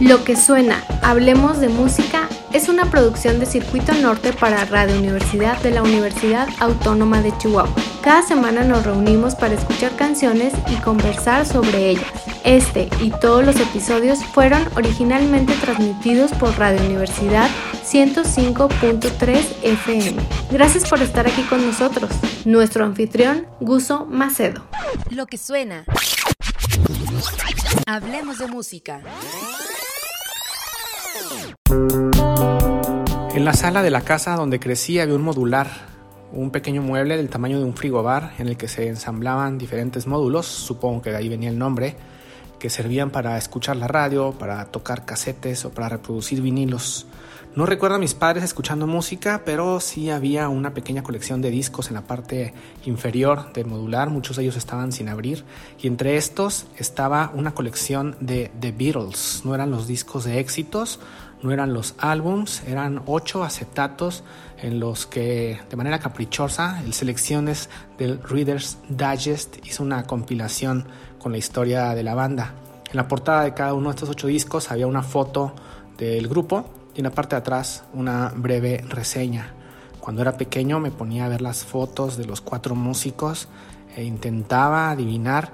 Lo que suena, Hablemos de Música, es una producción de Circuito Norte para Radio Universidad de la Universidad Autónoma de Chihuahua. Cada semana nos reunimos para escuchar canciones y conversar sobre ellas. Este y todos los episodios fueron originalmente transmitidos por Radio Universidad 105.3 FM. Gracias por estar aquí con nosotros. Nuestro anfitrión, Guso Macedo. Lo que suena. Hablemos de música. En la sala de la casa donde crecí había un modular, un pequeño mueble del tamaño de un frigobar en el que se ensamblaban diferentes módulos, supongo que de ahí venía el nombre, que servían para escuchar la radio, para tocar casetes o para reproducir vinilos. No recuerdo a mis padres escuchando música, pero sí había una pequeña colección de discos en la parte inferior del modular, muchos de ellos estaban sin abrir, y entre estos estaba una colección de The Beatles, no eran los discos de éxitos, no eran los álbums, eran ocho acetatos en los que de manera caprichosa el Selecciones del Reader's Digest hizo una compilación con la historia de la banda. En la portada de cada uno de estos ocho discos había una foto del grupo y en la parte de atrás una breve reseña. Cuando era pequeño me ponía a ver las fotos de los cuatro músicos e intentaba adivinar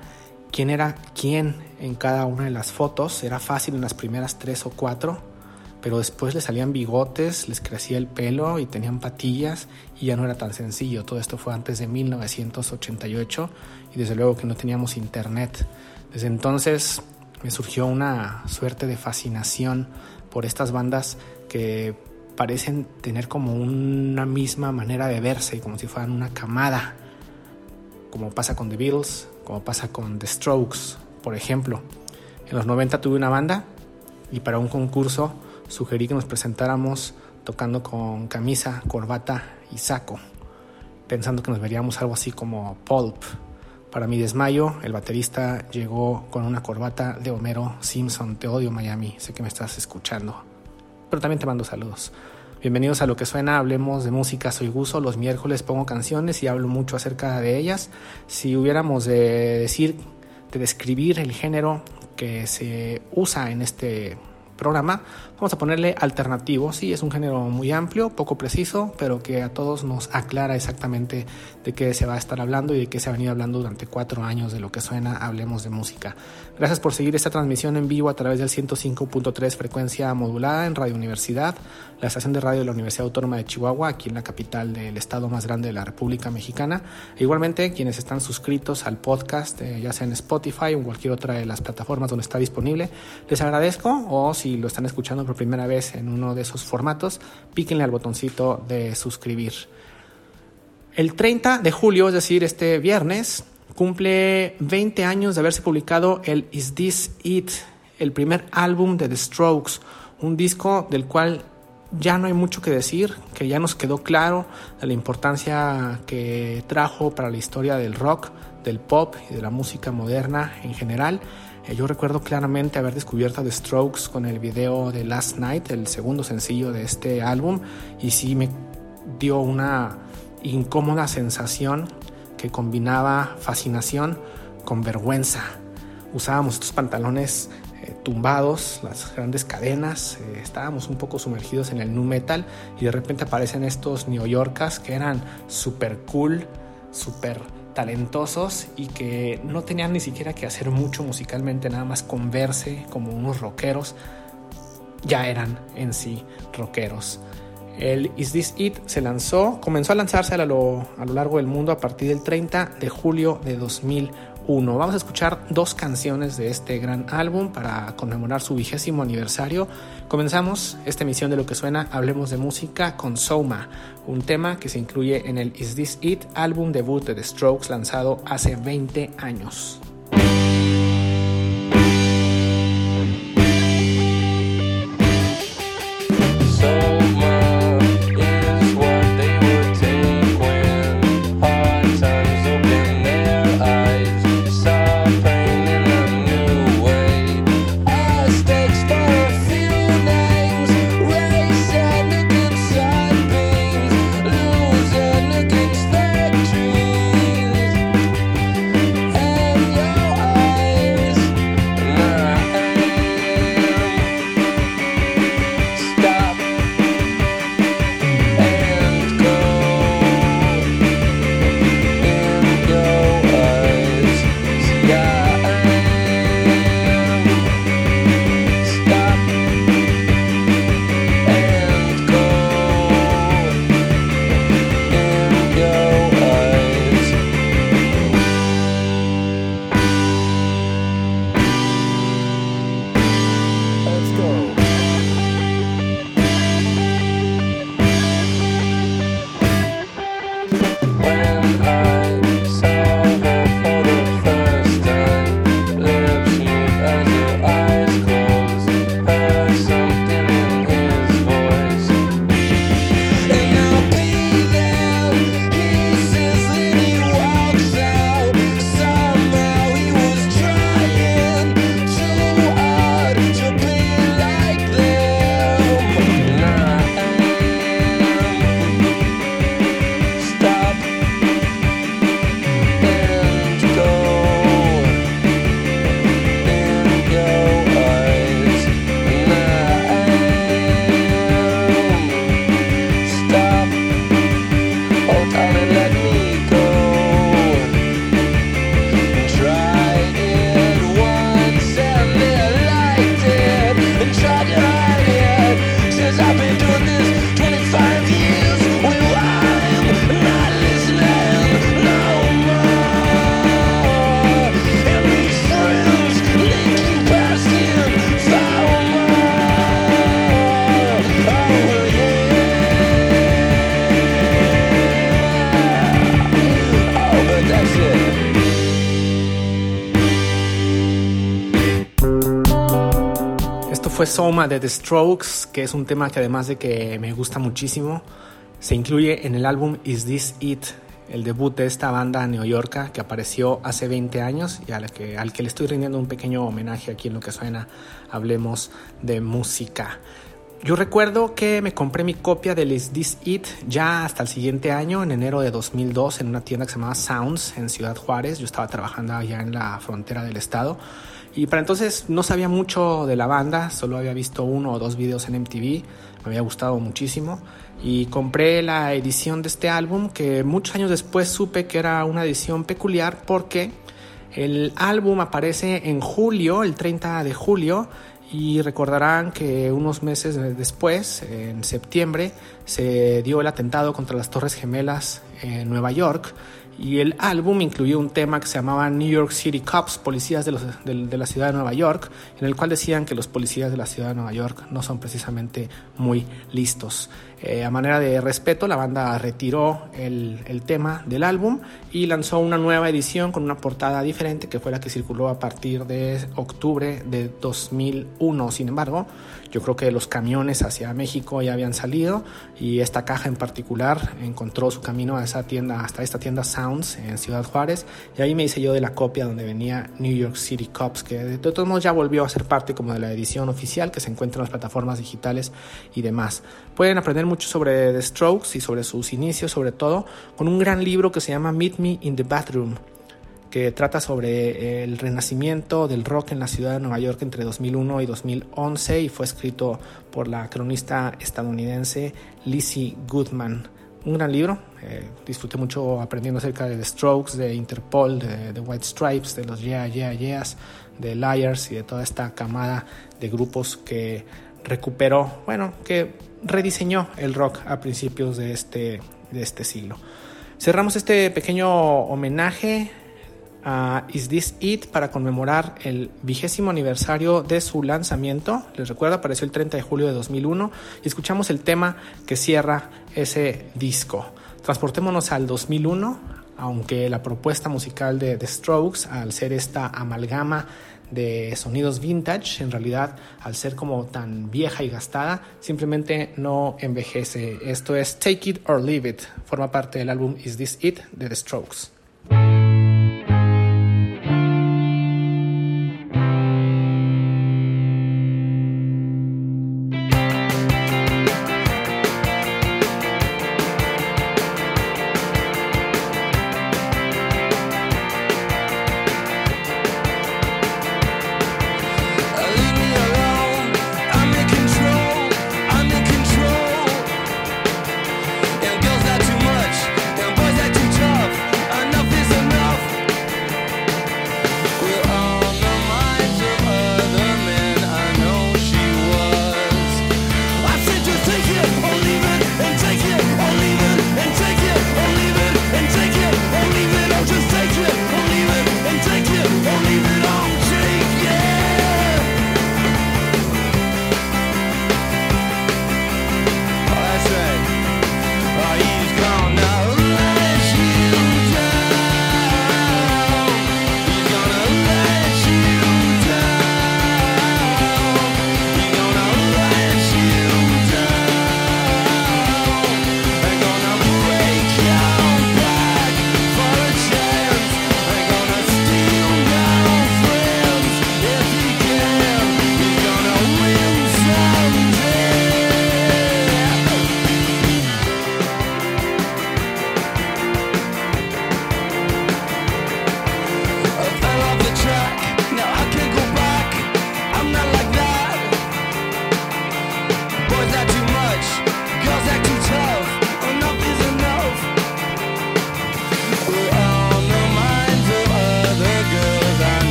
quién era quién en cada una de las fotos. Era fácil en las primeras tres o cuatro pero después les salían bigotes, les crecía el pelo y tenían patillas y ya no era tan sencillo. Todo esto fue antes de 1988 y desde luego que no teníamos internet. Desde entonces me surgió una suerte de fascinación por estas bandas que parecen tener como una misma manera de verse, como si fueran una camada, como pasa con The Beatles, como pasa con The Strokes, por ejemplo. En los 90 tuve una banda y para un concurso sugerí que nos presentáramos tocando con camisa, corbata y saco, pensando que nos veríamos algo así como pulp. Para mi desmayo, el baterista llegó con una corbata de Homero Simpson. Te odio Miami, sé que me estás escuchando. Pero también te mando saludos. Bienvenidos a Lo que suena, hablemos de música, soy Guso, los miércoles pongo canciones y hablo mucho acerca de ellas. Si hubiéramos de decir, de describir el género que se usa en este programa, vamos a ponerle alternativo. Sí, es un género muy amplio, poco preciso, pero que a todos nos aclara exactamente de qué se va a estar hablando y de qué se ha venido hablando durante cuatro años de lo que suena Hablemos de Música. Gracias por seguir esta transmisión en vivo a través del 105.3 frecuencia modulada en Radio Universidad, la estación de radio de la Universidad Autónoma de Chihuahua, aquí en la capital del estado más grande de la República Mexicana. E igualmente, quienes están suscritos al podcast, eh, ya sea en Spotify o en cualquier otra de las plataformas donde está disponible, les agradezco o si lo están escuchando por primera vez en uno de esos formatos, píquenle al botoncito de suscribir. El 30 de julio, es decir, este viernes, cumple 20 años de haberse publicado el Is This It, el primer álbum de The Strokes, un disco del cual ya no hay mucho que decir, que ya nos quedó claro de la importancia que trajo para la historia del rock, del pop y de la música moderna en general. Eh, yo recuerdo claramente haber descubierto The Strokes con el video de Last Night, el segundo sencillo de este álbum, y sí me dio una incómoda sensación que combinaba fascinación con vergüenza. Usábamos estos pantalones eh, tumbados, las grandes cadenas, eh, estábamos un poco sumergidos en el nu metal y de repente aparecen estos New Yorkers que eran super cool, super talentosos y que no tenían ni siquiera que hacer mucho musicalmente, nada más con verse como unos rockeros, ya eran en sí rockeros. El Is This It se lanzó, comenzó a lanzarse a lo, a lo largo del mundo a partir del 30 de julio de 2001. Vamos a escuchar dos canciones de este gran álbum para conmemorar su vigésimo aniversario. Comenzamos esta emisión de lo que suena Hablemos de Música con Soma, un tema que se incluye en el Is This It álbum debut de The Strokes lanzado hace 20 años. Soma de The Strokes, que es un tema que además de que me gusta muchísimo, se incluye en el álbum Is This It, el debut de esta banda neoyorca que apareció hace 20 años y al que, al que le estoy rindiendo un pequeño homenaje aquí en lo que suena Hablemos de Música. Yo recuerdo que me compré mi copia del Is This It ya hasta el siguiente año, en enero de 2002, en una tienda que se llamaba Sounds en Ciudad Juárez. Yo estaba trabajando allá en la frontera del estado y para entonces no sabía mucho de la banda, solo había visto uno o dos videos en MTV, me había gustado muchísimo. Y compré la edición de este álbum que muchos años después supe que era una edición peculiar porque el álbum aparece en julio, el 30 de julio, y recordarán que unos meses después, en septiembre, se dio el atentado contra las Torres Gemelas en Nueva York y el álbum incluyó un tema que se llamaba New York City Cops, policías de, de, la ciudad de Nueva York, en el cual decían que los policías de la ciudad de Nueva York no son precisamente muy listos. Eh, a manera de respeto, la banda retiró el, el, tema del álbum y lanzó una nueva edición con una portada diferente que fue la que circuló a partir de octubre de 2001. Sin embargo, yo creo que los camiones hacia México ya habían salido y esta caja en particular encontró su camino a esa tienda, hasta esta tienda Sounds en Ciudad Juárez y ahí me hice yo de la copia donde venía New York City Cops, que de todos modos ya volvió a ser parte como de la edición oficial que se encuentra en las plataformas digitales y demás. Pueden aprender mucho sobre The Strokes y sobre sus inicios, sobre todo, con un gran libro que se llama Meet Me in the Bathroom, que trata sobre el renacimiento del rock en la ciudad de Nueva York entre 2001 y 2011 y fue escrito por la cronista estadounidense Lizzie Goodman. Un gran libro, eh, disfruté mucho aprendiendo acerca de The Strokes, de Interpol, de, The White Stripes, de los Yeah, Yeah, Yeahs, de Liars y de toda esta camada de grupos que recuperó, bueno, que rediseñó el rock a principios de este, de este siglo. Cerramos este pequeño homenaje a Is This It para conmemorar el vigésimo aniversario de su lanzamiento. Les recuerdo, apareció el 30 de julio de 2001 y escuchamos el tema que cierra ese disco. Transportémonos al 2001, aunque la propuesta musical de The Strokes, al ser esta amalgama de sonidos vintage, en realidad al ser como tan vieja y gastada, simplemente no envejece. Esto es Take It or Leave It, forma parte del álbum Is This It de The Strokes.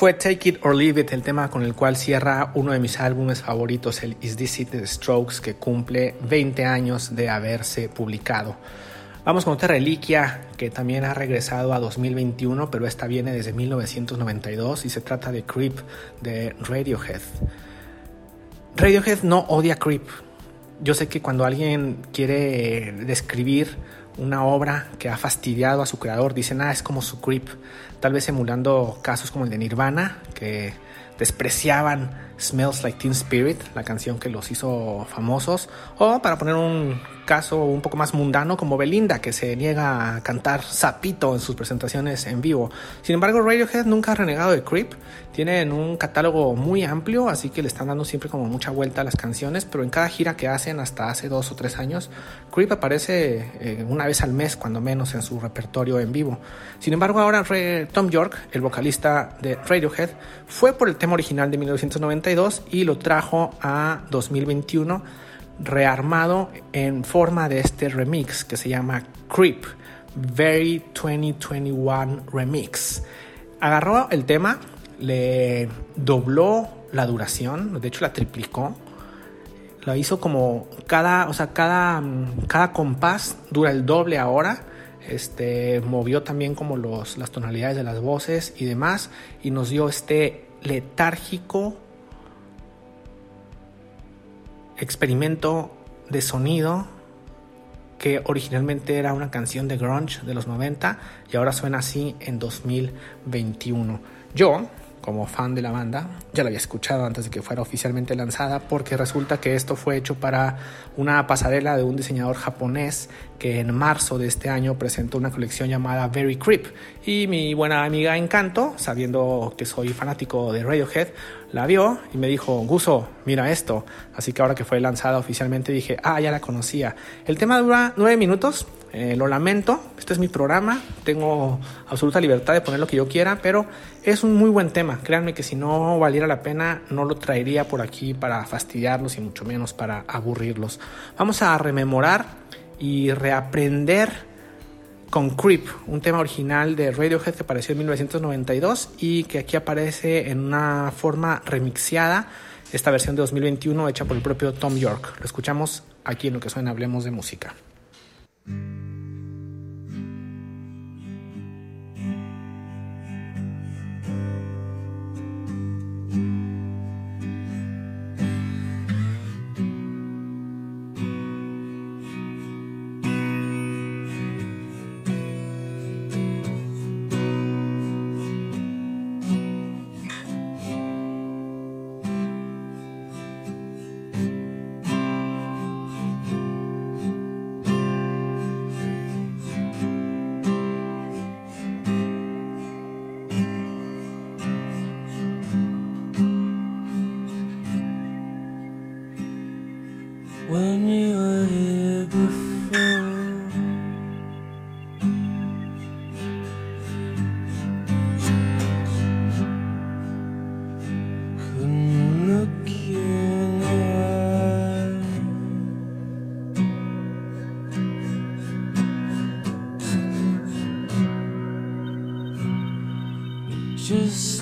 Fue Take It or Leave It, el tema con el cual cierra uno de mis álbumes favoritos, el Is This It The Strokes, que cumple 20 años de haberse publicado. Vamos con otra reliquia que también ha regresado a 2021, pero esta viene desde 1992 y se trata de Creep de Radiohead. Radiohead no odia Creep. Yo sé que cuando alguien quiere describir una obra que ha fastidiado a su creador, dicen, ah, es como su Creep tal vez emulando casos como el de Nirvana, que despreciaban Smells Like Teen Spirit, la canción que los hizo famosos, o para poner un caso un poco más mundano como Belinda, que se niega a cantar sapito en sus presentaciones en vivo. Sin embargo, Radiohead nunca ha renegado de Creep, tienen un catálogo muy amplio, así que le están dando siempre como mucha vuelta a las canciones, pero en cada gira que hacen hasta hace dos o tres años, Creep aparece eh, una vez al mes, cuando menos, en su repertorio en vivo. Sin embargo, ahora Tom York, el vocalista de Radiohead, fue por el tema original de 1992 y lo trajo a 2021 rearmado en forma de este remix que se llama Creep, Very 2021 Remix. Agarró el tema, le dobló la duración, de hecho la triplicó. Lo hizo como cada, o sea, cada, cada compás dura el doble ahora. Este, movió también como los, las tonalidades de las voces y demás y nos dio este letárgico experimento de sonido que originalmente era una canción de grunge de los 90 y ahora suena así en 2021. Yo, como fan de la banda, ya la había escuchado antes de que fuera oficialmente lanzada porque resulta que esto fue hecho para una pasarela de un diseñador japonés que en marzo de este año presentó una colección llamada Very Creep y mi buena amiga Encanto, sabiendo que soy fanático de Radiohead, la vio y me dijo, Guso, mira esto. Así que ahora que fue lanzada oficialmente dije, ah, ya la conocía. El tema dura nueve minutos, eh, lo lamento, este es mi programa, tengo absoluta libertad de poner lo que yo quiera, pero es un muy buen tema. Créanme que si no valiera la pena, no lo traería por aquí para fastidiarlos y mucho menos para aburrirlos. Vamos a rememorar y reaprender con Creep, un tema original de Radiohead que apareció en 1992 y que aquí aparece en una forma remixeada, esta versión de 2021 hecha por el propio Tom York. Lo escuchamos aquí en lo que suena Hablemos de Música.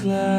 love.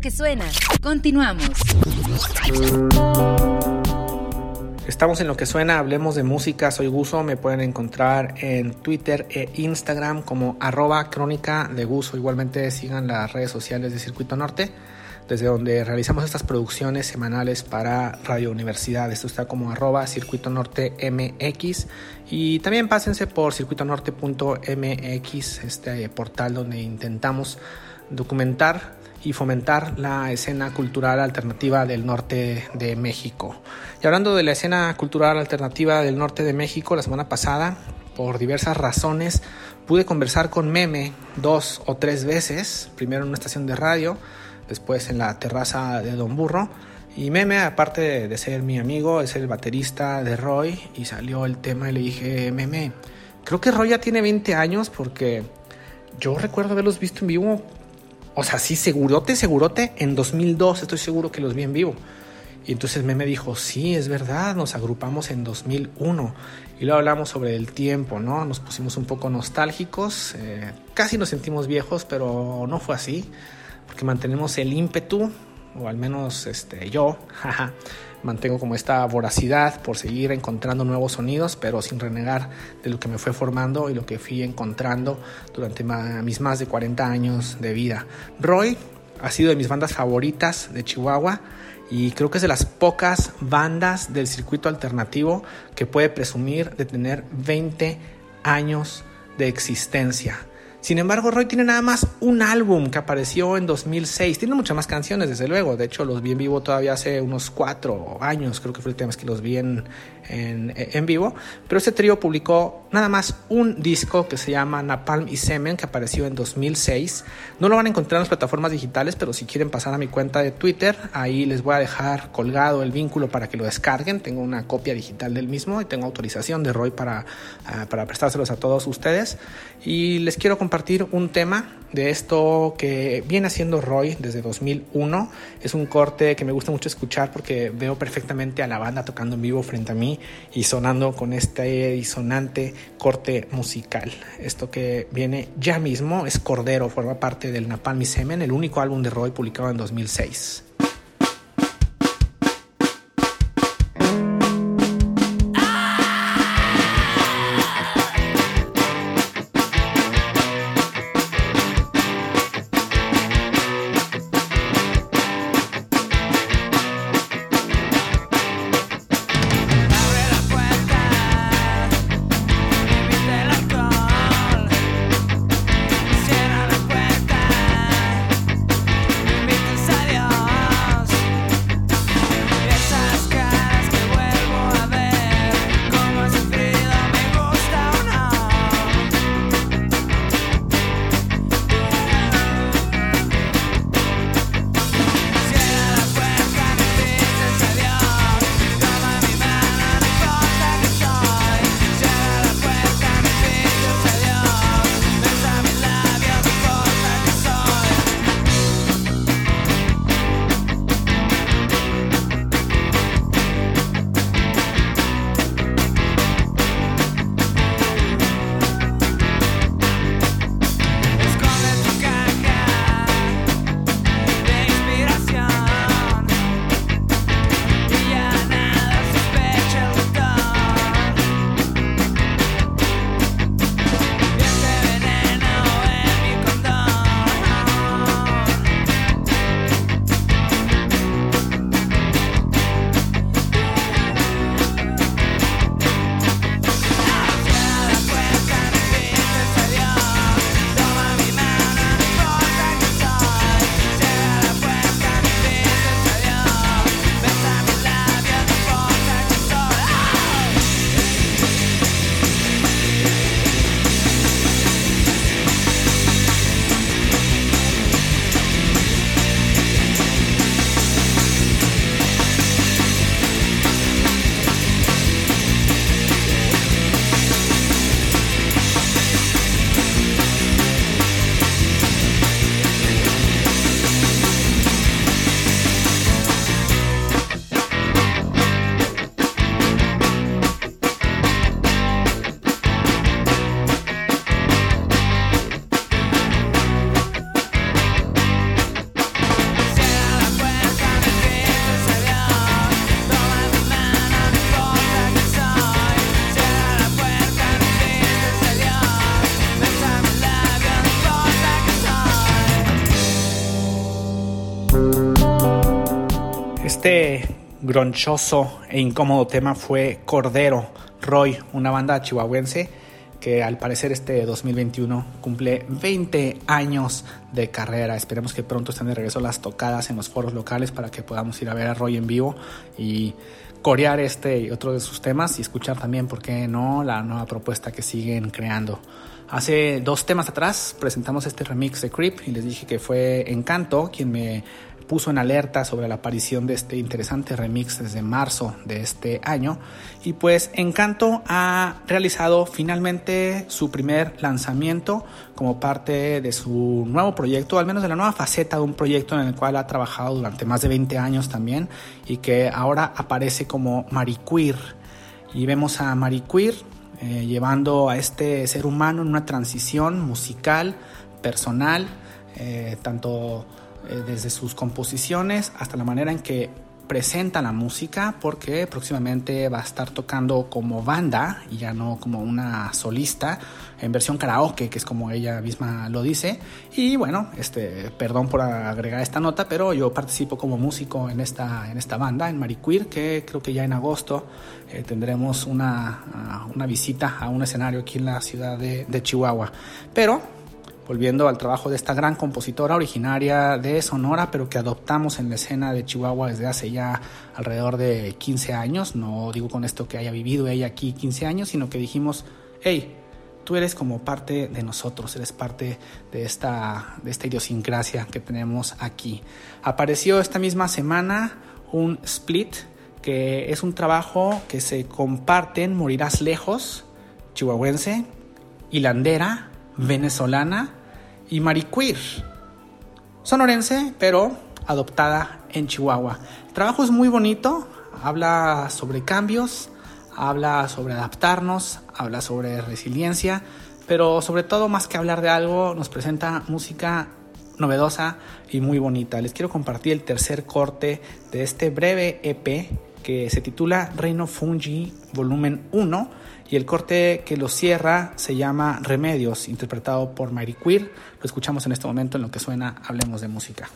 Que suena. Continuamos. Estamos en lo que suena, hablemos de música, soy Guso, me pueden encontrar en Twitter e Instagram como arroba crónica de Guso, igualmente sigan las redes sociales de Circuito Norte, desde donde realizamos estas producciones semanales para Radio Universidad, esto está como arroba Circuito Norte MX y también pásense por circuitonorte.mx, este portal donde intentamos documentar y fomentar la escena cultural alternativa del norte de México. Y hablando de la escena cultural alternativa del norte de México, la semana pasada, por diversas razones, pude conversar con Meme dos o tres veces, primero en una estación de radio, después en la terraza de Don Burro. Y Meme, aparte de ser mi amigo, es el baterista de Roy y salió el tema y le dije, Meme, creo que Roy ya tiene 20 años porque yo recuerdo haberlos visto en vivo o sea, sí, segurote, segurote, en 2002 estoy seguro que los vi en vivo. Y entonces me dijo, sí, es verdad, nos agrupamos en 2001. Y luego hablamos sobre el tiempo, ¿no? Nos pusimos un poco nostálgicos, eh, casi nos sentimos viejos, pero no fue así, porque mantenemos el ímpetu, o al menos este, yo, mantengo como esta voracidad por seguir encontrando nuevos sonidos, pero sin renegar de lo que me fue formando y lo que fui encontrando durante mis más de 40 años de vida. Roy ha sido de mis bandas favoritas de Chihuahua y creo que es de las pocas bandas del circuito alternativo que puede presumir de tener 20 años de existencia. Sin embargo, Roy tiene nada más un álbum que apareció en 2006. Tiene muchas más canciones, desde luego. De hecho, los vi en vivo todavía hace unos cuatro años. Creo que fue el tema que los vi en, en, vivo. Pero este trío publicó nada más un disco que se llama Napalm y Semen, que apareció en 2006. No lo van a encontrar en las plataformas digitales, pero si quieren pasar a mi cuenta de Twitter, ahí les voy a dejar colgado el vínculo para que lo descarguen. Tengo una copia digital del mismo y tengo autorización de Roy para, ah, para prestárselos a todos ustedes. Y les quiero compartir un tema de esto que viene haciendo Roy desde 2001. Es un corte que me gusta mucho escuchar porque veo perfectamente a la banda tocando en vivo frente a mí y sonando con este disonante corte musical. Esto que viene ya mismo es Cordero, forma parte del Napalm y Semen, el único álbum de Roy publicado en 2006. Gronchoso e incómodo tema fue Cordero Roy, una banda chihuahuense que al parecer este 2021 cumple 20 años de carrera. Esperemos que pronto estén de regreso las tocadas en los foros locales para que podamos ir a ver a Roy en vivo y corear este y otro de sus temas y escuchar también, ¿por qué no?, la nueva propuesta que siguen creando. Hace dos temas atrás presentamos este remix de Creep y les dije que fue Encanto quien me puso en alerta sobre la aparición de este interesante remix desde marzo de este año. Y pues Encanto ha realizado finalmente su primer lanzamiento como parte de su nuevo proyecto, al menos de la nueva faceta de un proyecto en el cual ha trabajado durante más de 20 años también y que ahora aparece como Mariqueer. Y vemos a Mariqueer eh, llevando a este ser humano en una transición musical, personal, eh, tanto eh, desde sus composiciones hasta la manera en que presenta la música porque próximamente va a estar tocando como banda y ya no como una solista en versión karaoke que es como ella misma lo dice. Y bueno este perdón por agregar esta nota pero yo participo como músico en esta en esta banda en Mariqueer que creo que ya en agosto eh, tendremos una, una visita a un escenario aquí en la ciudad de, de Chihuahua. Pero volviendo al trabajo de esta gran compositora originaria de Sonora, pero que adoptamos en la escena de Chihuahua desde hace ya alrededor de 15 años. No digo con esto que haya vivido ella aquí 15 años, sino que dijimos, hey, tú eres como parte de nosotros, eres parte de esta, de esta idiosincrasia que tenemos aquí. Apareció esta misma semana un split, que es un trabajo que se comparten Morirás Lejos, chihuahuense, hilandera, venezolana y Mariqueer, sonorense, pero adoptada en Chihuahua. El trabajo es muy bonito, habla sobre cambios, habla sobre adaptarnos, habla sobre resiliencia, pero sobre todo más que hablar de algo, nos presenta música novedosa y muy bonita. Les quiero compartir el tercer corte de este breve EP que se titula Reino Fungi Volumen 1 y el corte que lo cierra se llama Remedios, interpretado por Mary Queer. Lo escuchamos en este momento en lo que suena Hablemos de Música.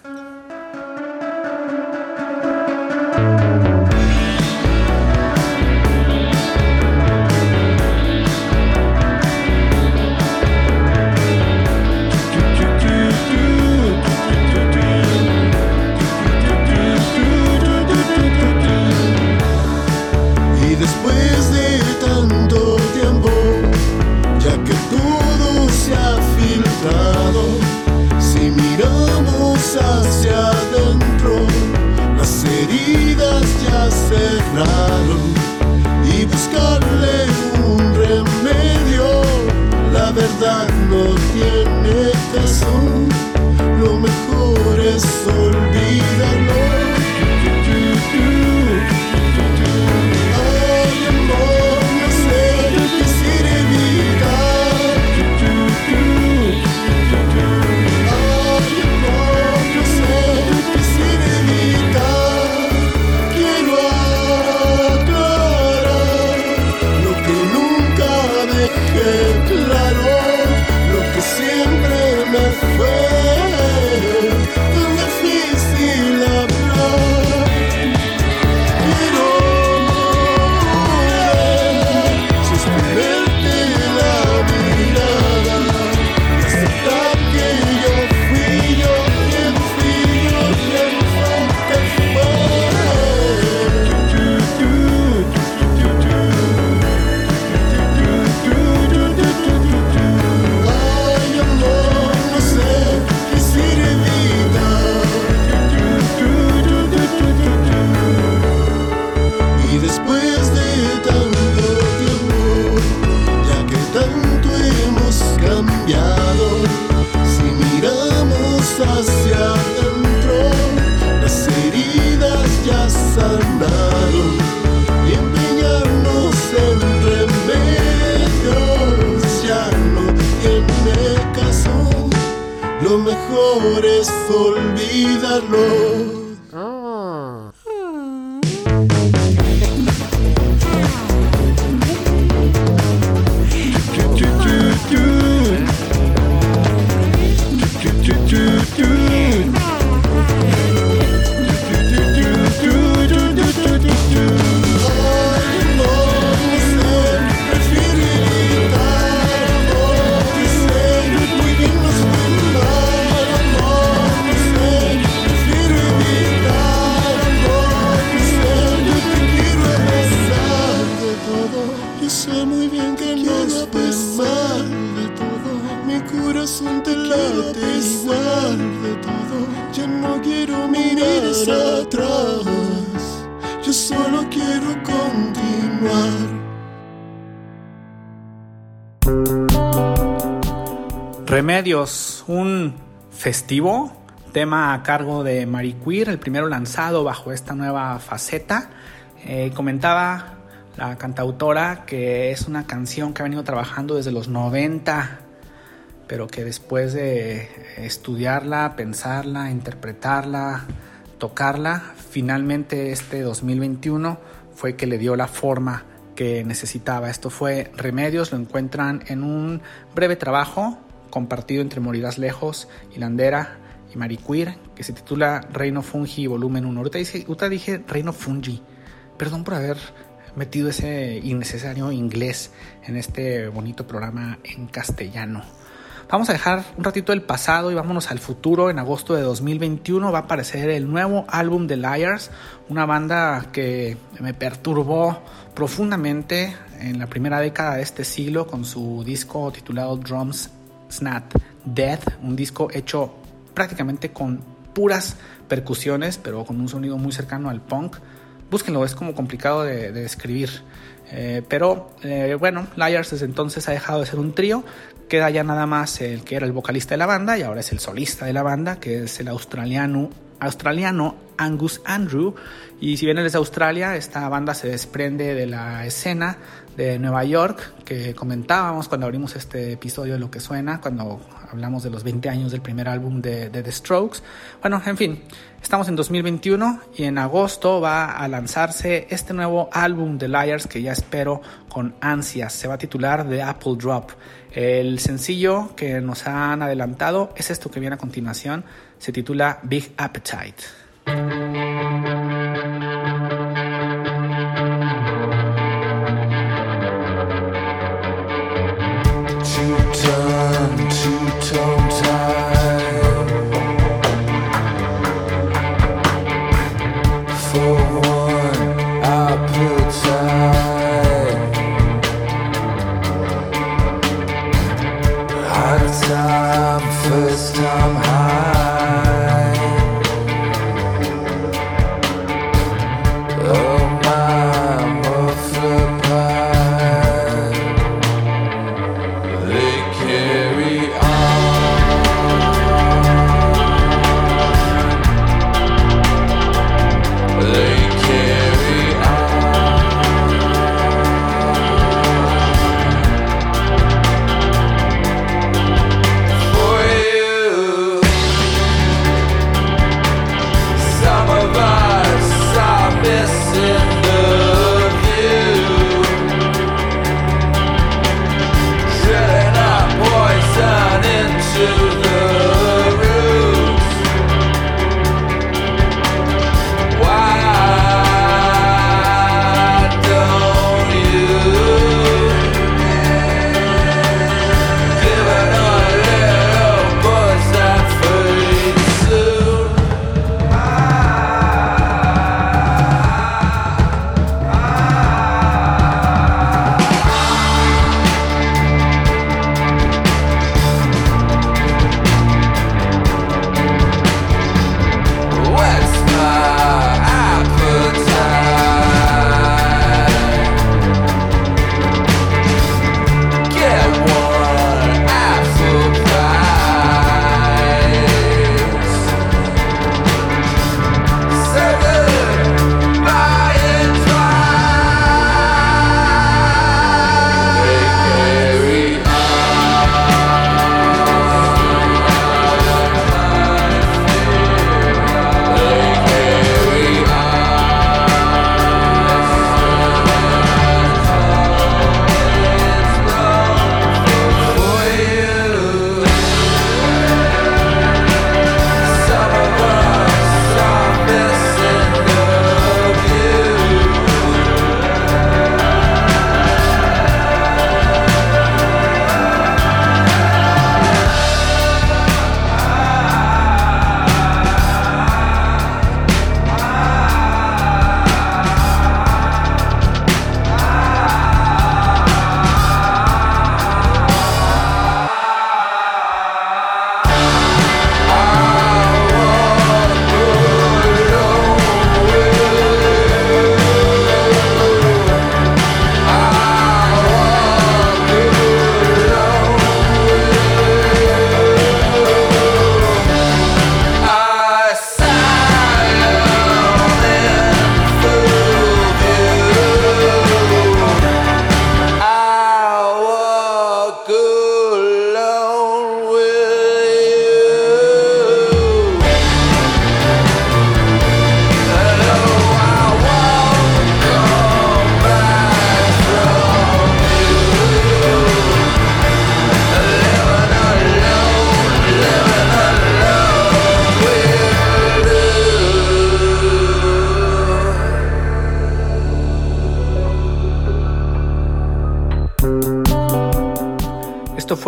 Festivo, tema a cargo de Marie Queer, el primero lanzado bajo esta nueva faceta. Eh, comentaba la cantautora que es una canción que ha venido trabajando desde los 90, pero que después de estudiarla, pensarla, interpretarla, tocarla, finalmente este 2021 fue que le dio la forma que necesitaba. Esto fue Remedios, lo encuentran en un breve trabajo compartido entre Morirás Lejos, Hilandera y Mariquir, que se titula Reino Fungi Volumen 1. Ahorita, dice, dije Reino Fungi. Perdón por haber metido ese innecesario inglés en este bonito programa en castellano. Vamos a dejar un ratito el pasado y vámonos al futuro. En agosto de 2021 va a aparecer el nuevo álbum de Liars, una banda que me perturbó profundamente en la primera década de este siglo con su disco titulado Drums Snap Death, un disco hecho prácticamente con puras percusiones, pero con un sonido muy cercano al punk. Búsquenlo, es como complicado de, describir. Eh, pero eh, bueno, Liars desde entonces ha dejado de ser un trío. Queda ya nada más el que era el vocalista de la banda y ahora es el solista de la banda, que es el australiano, australiano Angus Andrew. Y si bien él es de Australia, esta banda se desprende de la escena de Nueva York que comentábamos cuando abrimos este episodio de Lo que suena, cuando hablamos de los 20 años del primer álbum de, The Strokes. Bueno, en fin, estamos en 2021 y en agosto va a lanzarse este nuevo álbum de Liars que ya espero con ansias. Se va a titular The Apple Drop. El sencillo que nos han adelantado es esto que viene a continuación. Se titula Big Appetite.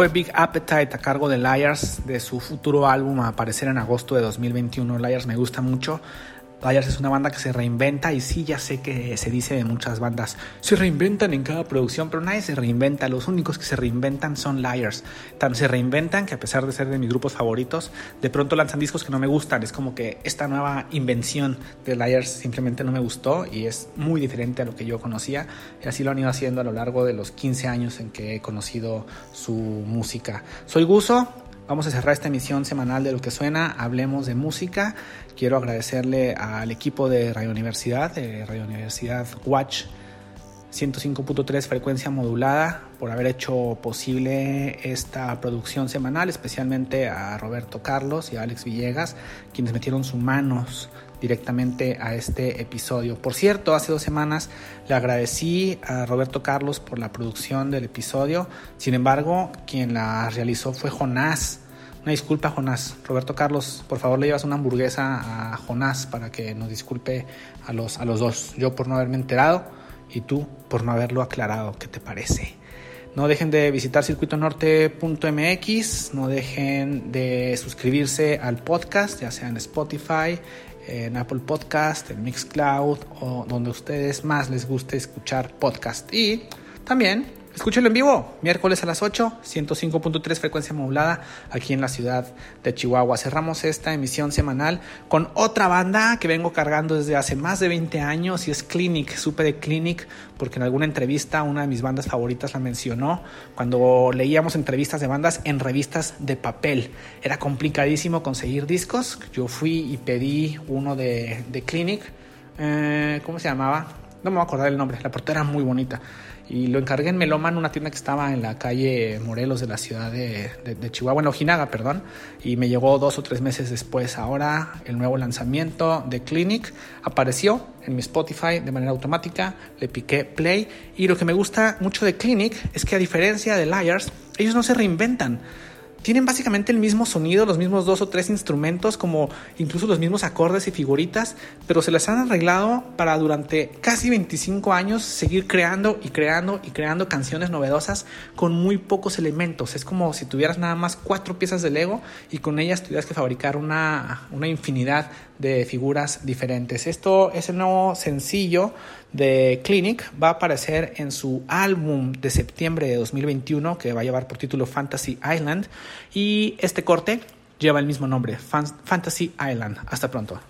Big Appetite a cargo de Liars de su futuro álbum a aparecer en agosto de 2021. Liars me gusta mucho. Liars es una banda que se reinventa y sí, ya sé que se dice de muchas bandas, se reinventan en cada producción, pero nadie se reinventa, los únicos que se reinventan son Liars. Tan se reinventan que a pesar de ser de mis grupos favoritos, de pronto lanzan discos que no me gustan, es como que esta nueva invención de Liars simplemente no me gustó y es muy diferente a lo que yo conocía y así lo han ido haciendo a lo largo de los 15 años en que he conocido su música. Soy Guso, Vamos a cerrar esta emisión semanal de lo que suena, hablemos de música. Quiero agradecerle al equipo de Radio Universidad, de Radio Universidad Watch 105.3 frecuencia modulada, por haber hecho posible esta producción semanal, especialmente a Roberto Carlos y a Alex Villegas, quienes metieron sus manos directamente a este episodio. Por cierto, hace dos semanas le agradecí a Roberto Carlos por la producción del episodio, sin embargo, quien la realizó fue Jonás. Una disculpa, Jonás. Roberto Carlos, por favor le llevas una hamburguesa a Jonás para que nos disculpe a los, a los dos. Yo por no haberme enterado y tú por no haberlo aclarado. ¿Qué te parece? No dejen de visitar circuitonorte.mx, no dejen de suscribirse al podcast, ya sea en Spotify, en Apple Podcast, en Mixcloud o donde a ustedes más les guste escuchar podcast. Y también Escúchelo en vivo, miércoles a las 8, 105.3 frecuencia modulada, aquí en la ciudad de Chihuahua. Cerramos esta emisión semanal con otra banda que vengo cargando desde hace más de 20 años y es Clinic. Supe de Clinic porque en alguna entrevista una de mis bandas favoritas la mencionó cuando leíamos entrevistas de bandas en revistas de papel. Era complicadísimo conseguir discos. Yo fui y pedí uno de, Clinic. Eh, ¿Cómo se llamaba? No me voy a acordar el nombre. La portada era muy bonita y lo encargué en Meloman, una tienda que estaba en la calle Morelos de la ciudad de, Chihuahua, en Ojinaga, perdón, y me llegó dos o tres meses después. Ahora el nuevo lanzamiento de Clinic apareció en mi Spotify de manera automática, le piqué play y lo que me gusta mucho de Clinic es que a diferencia de Liars, ellos no se reinventan tienen básicamente el mismo sonido, los mismos dos o tres instrumentos, como incluso los mismos acordes y figuritas, pero se las han arreglado para durante casi 25 años seguir creando y creando y creando canciones novedosas con muy pocos elementos. Es como si tuvieras nada más cuatro piezas de Lego y con ellas tuvieras que fabricar una, una infinidad de figuras diferentes. Esto es el nuevo sencillo de Clinic. Va a aparecer en su álbum de septiembre de 2021 que va a llevar por título Fantasy Island. Y este corte lleva el mismo nombre, Fantasy Island. Hasta pronto.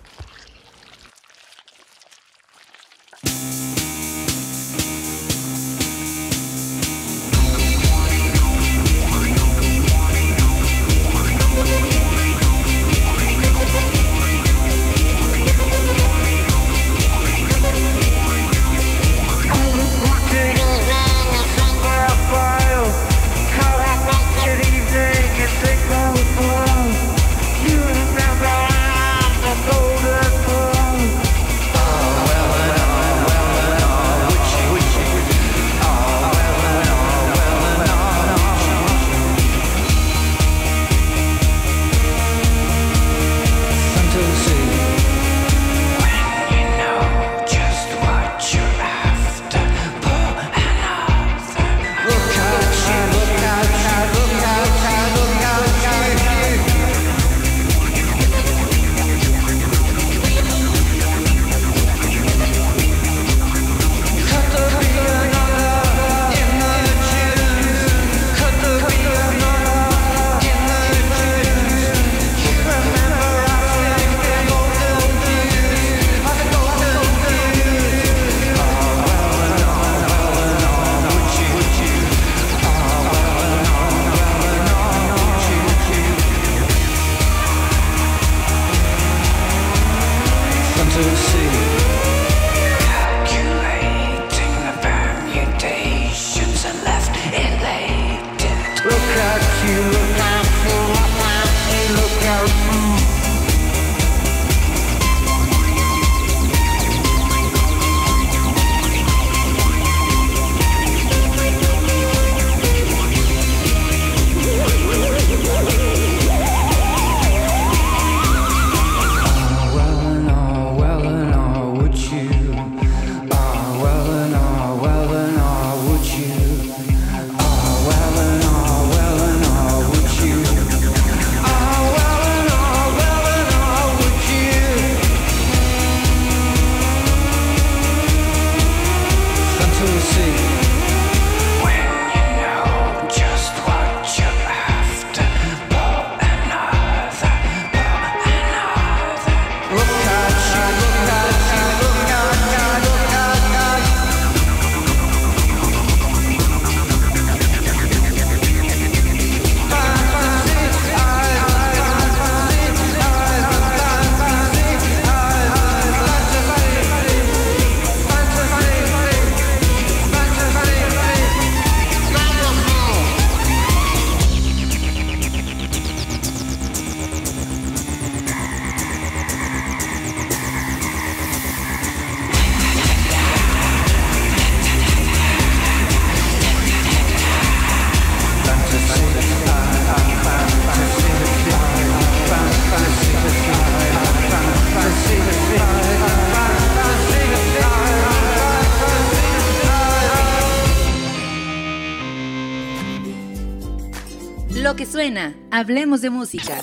Suena, hablemos de música.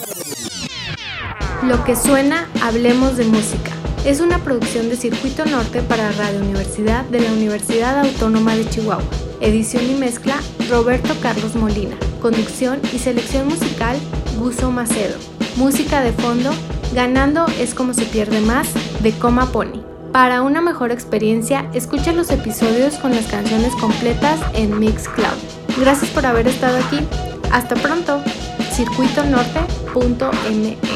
Lo que suena, hablemos de música. Es una producción de Circuito Norte para Radio Universidad de la Universidad Autónoma de Chihuahua. Edición y mezcla, Roberto Carlos Molina. Conducción y selección musical, Guso Macedo. Música de fondo, Ganando es como se pierde más, de Coma Pony. Para una mejor experiencia, escucha los episodios con las canciones completas en Mixcloud. Gracias por haber estado aquí. Hasta pronto. Circuitonorte.mx